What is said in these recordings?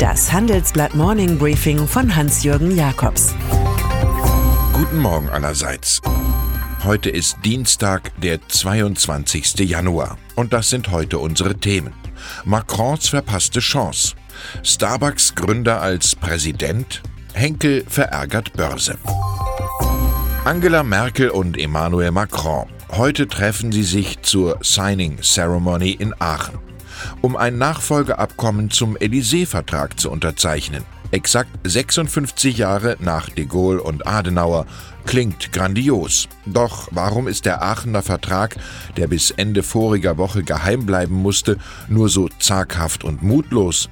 Das Handelsblatt Morning Briefing von Hans-Jürgen Jakobs. Guten Morgen allerseits. Heute ist Dienstag, der 22. Januar. Und das sind heute unsere Themen. Macrons verpasste Chance. Starbucks Gründer als Präsident. Henkel verärgert Börse. Angela Merkel und Emmanuel Macron. Heute treffen sie sich zur Signing Ceremony in Aachen um ein Nachfolgeabkommen zum Élysée-Vertrag zu unterzeichnen. Exakt 56 Jahre nach de Gaulle und Adenauer klingt grandios. Doch warum ist der Aachener Vertrag, der bis Ende voriger Woche geheim bleiben musste, nur so zaghaft und mutlos?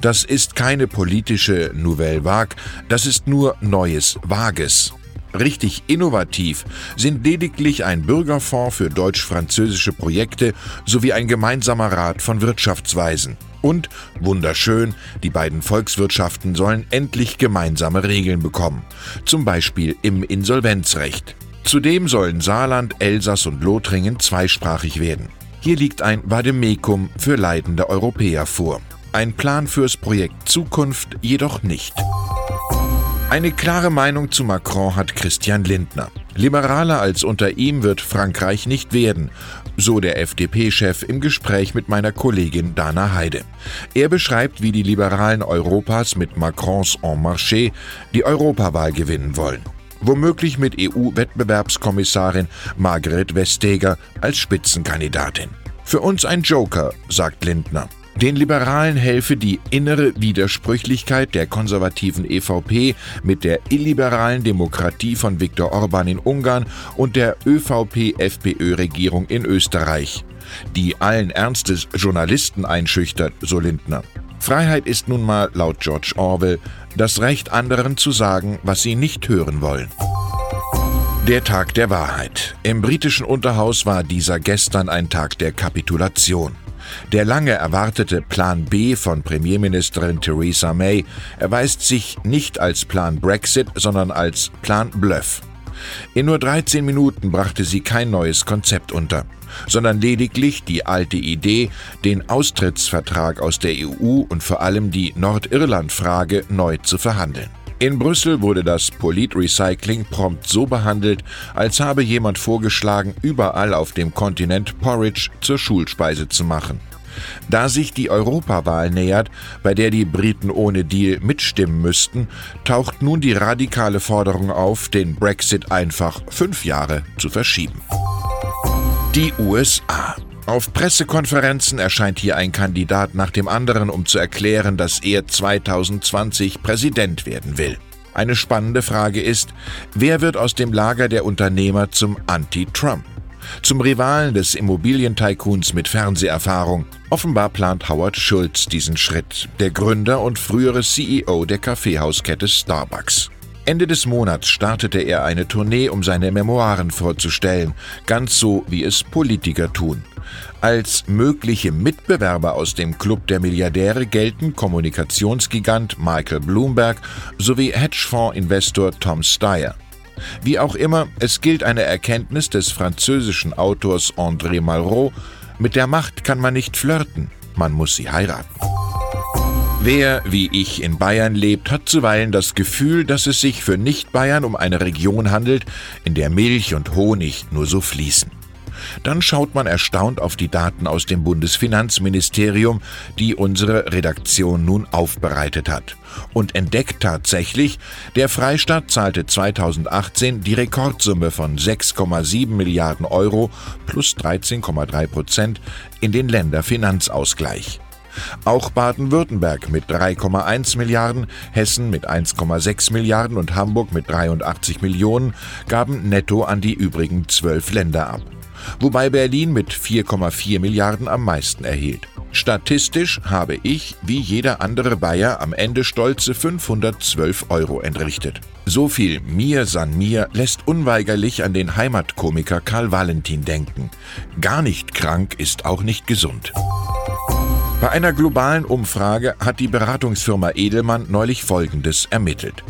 Das ist keine politische Nouvelle Vague, das ist nur Neues Vages. Richtig innovativ sind lediglich ein Bürgerfonds für deutsch-französische Projekte sowie ein gemeinsamer Rat von Wirtschaftsweisen. Und, wunderschön, die beiden Volkswirtschaften sollen endlich gemeinsame Regeln bekommen, zum Beispiel im Insolvenzrecht. Zudem sollen Saarland, Elsass und Lothringen zweisprachig werden. Hier liegt ein Vademekum für leidende Europäer vor. Ein Plan fürs Projekt Zukunft jedoch nicht. Eine klare Meinung zu Macron hat Christian Lindner. Liberaler als unter ihm wird Frankreich nicht werden, so der FDP-Chef im Gespräch mit meiner Kollegin Dana Heide. Er beschreibt, wie die Liberalen Europas mit Macrons En Marché die Europawahl gewinnen wollen. Womöglich mit EU-Wettbewerbskommissarin Margret Vestager als Spitzenkandidatin. Für uns ein Joker, sagt Lindner. Den Liberalen helfe die innere Widersprüchlichkeit der konservativen EVP mit der illiberalen Demokratie von Viktor Orban in Ungarn und der ÖVP-FPÖ-Regierung in Österreich, die allen Ernstes Journalisten einschüchtert, so Lindner. Freiheit ist nun mal laut George Orwell das Recht anderen zu sagen, was sie nicht hören wollen. Der Tag der Wahrheit. Im britischen Unterhaus war dieser gestern ein Tag der Kapitulation. Der lange erwartete Plan B von Premierministerin Theresa May erweist sich nicht als Plan Brexit, sondern als Plan Bluff. In nur 13 Minuten brachte sie kein neues Konzept unter, sondern lediglich die alte Idee, den Austrittsvertrag aus der EU und vor allem die Nordirland-Frage neu zu verhandeln. In Brüssel wurde das Politrecycling prompt so behandelt, als habe jemand vorgeschlagen, überall auf dem Kontinent Porridge zur Schulspeise zu machen. Da sich die Europawahl nähert, bei der die Briten ohne Deal mitstimmen müssten, taucht nun die radikale Forderung auf, den Brexit einfach fünf Jahre zu verschieben. Die USA. Auf Pressekonferenzen erscheint hier ein Kandidat nach dem anderen, um zu erklären, dass er 2020 Präsident werden will. Eine spannende Frage ist, wer wird aus dem Lager der Unternehmer zum Anti-Trump? Zum Rivalen des Immobilientycoons mit Fernseherfahrung. Offenbar plant Howard Schultz diesen Schritt, der Gründer und frühere CEO der Kaffeehauskette Starbucks. Ende des Monats startete er eine Tournee, um seine Memoiren vorzustellen, ganz so wie es Politiker tun. Als mögliche Mitbewerber aus dem Club der Milliardäre gelten Kommunikationsgigant Michael Bloomberg sowie Hedgefonds-Investor Tom Steyer. Wie auch immer, es gilt eine Erkenntnis des französischen Autors André Malraux, mit der Macht kann man nicht flirten, man muss sie heiraten. Wer, wie ich, in Bayern lebt, hat zuweilen das Gefühl, dass es sich für Nicht-Bayern um eine Region handelt, in der Milch und Honig nur so fließen. Dann schaut man erstaunt auf die Daten aus dem Bundesfinanzministerium, die unsere Redaktion nun aufbereitet hat, und entdeckt tatsächlich, der Freistaat zahlte 2018 die Rekordsumme von 6,7 Milliarden Euro plus 13,3 Prozent in den Länderfinanzausgleich. Auch Baden-Württemberg mit 3,1 Milliarden, Hessen mit 1,6 Milliarden und Hamburg mit 83 Millionen gaben netto an die übrigen zwölf Länder ab wobei Berlin mit 4,4 Milliarden am meisten erhielt. Statistisch habe ich, wie jeder andere Bayer, am Ende stolze 512 Euro entrichtet. So viel Mir san mir lässt unweigerlich an den Heimatkomiker Karl Valentin denken. Gar nicht krank ist auch nicht gesund. Bei einer globalen Umfrage hat die Beratungsfirma Edelmann neulich Folgendes ermittelt.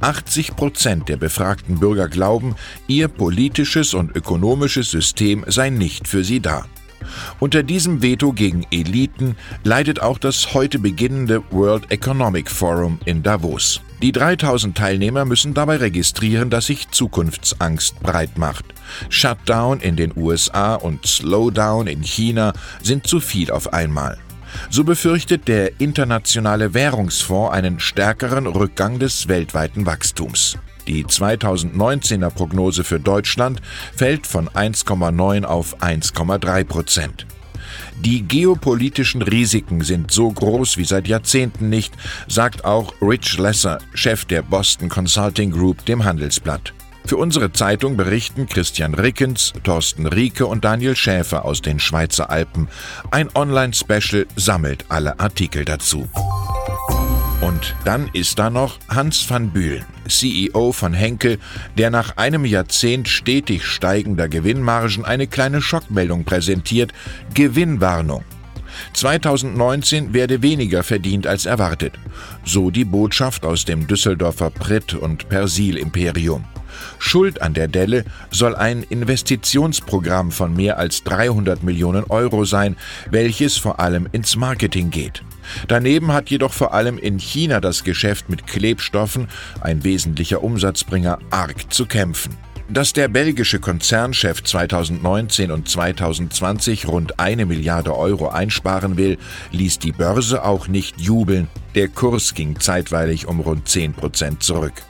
80 Prozent der befragten Bürger glauben, ihr politisches und ökonomisches System sei nicht für sie da. Unter diesem Veto gegen Eliten leidet auch das heute beginnende World Economic Forum in Davos. Die 3000 Teilnehmer müssen dabei registrieren, dass sich Zukunftsangst breit macht. Shutdown in den USA und Slowdown in China sind zu viel auf einmal. So befürchtet der Internationale Währungsfonds einen stärkeren Rückgang des weltweiten Wachstums. Die 2019er Prognose für Deutschland fällt von 1,9 auf 1,3 Prozent. Die geopolitischen Risiken sind so groß wie seit Jahrzehnten nicht, sagt auch Rich Lesser, Chef der Boston Consulting Group, dem Handelsblatt. Für unsere Zeitung berichten Christian Rickens, Thorsten Rieke und Daniel Schäfer aus den Schweizer Alpen. Ein Online-Special sammelt alle Artikel dazu. Und dann ist da noch Hans van Bühlen, CEO von Henkel, der nach einem Jahrzehnt stetig steigender Gewinnmargen eine kleine Schockmeldung präsentiert. Gewinnwarnung. 2019 werde weniger verdient als erwartet. So die Botschaft aus dem Düsseldorfer Pritt- und Persil-Imperium. Schuld an der Delle soll ein Investitionsprogramm von mehr als 300 Millionen Euro sein, welches vor allem ins Marketing geht. Daneben hat jedoch vor allem in China das Geschäft mit Klebstoffen, ein wesentlicher Umsatzbringer, arg zu kämpfen. Dass der belgische Konzernchef 2019 und 2020 rund eine Milliarde Euro einsparen will, ließ die Börse auch nicht jubeln. Der Kurs ging zeitweilig um rund 10 Prozent zurück.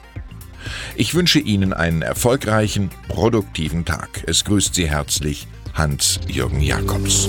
Ich wünsche Ihnen einen erfolgreichen, produktiven Tag. Es grüßt Sie herzlich Hans-Jürgen Jakobs.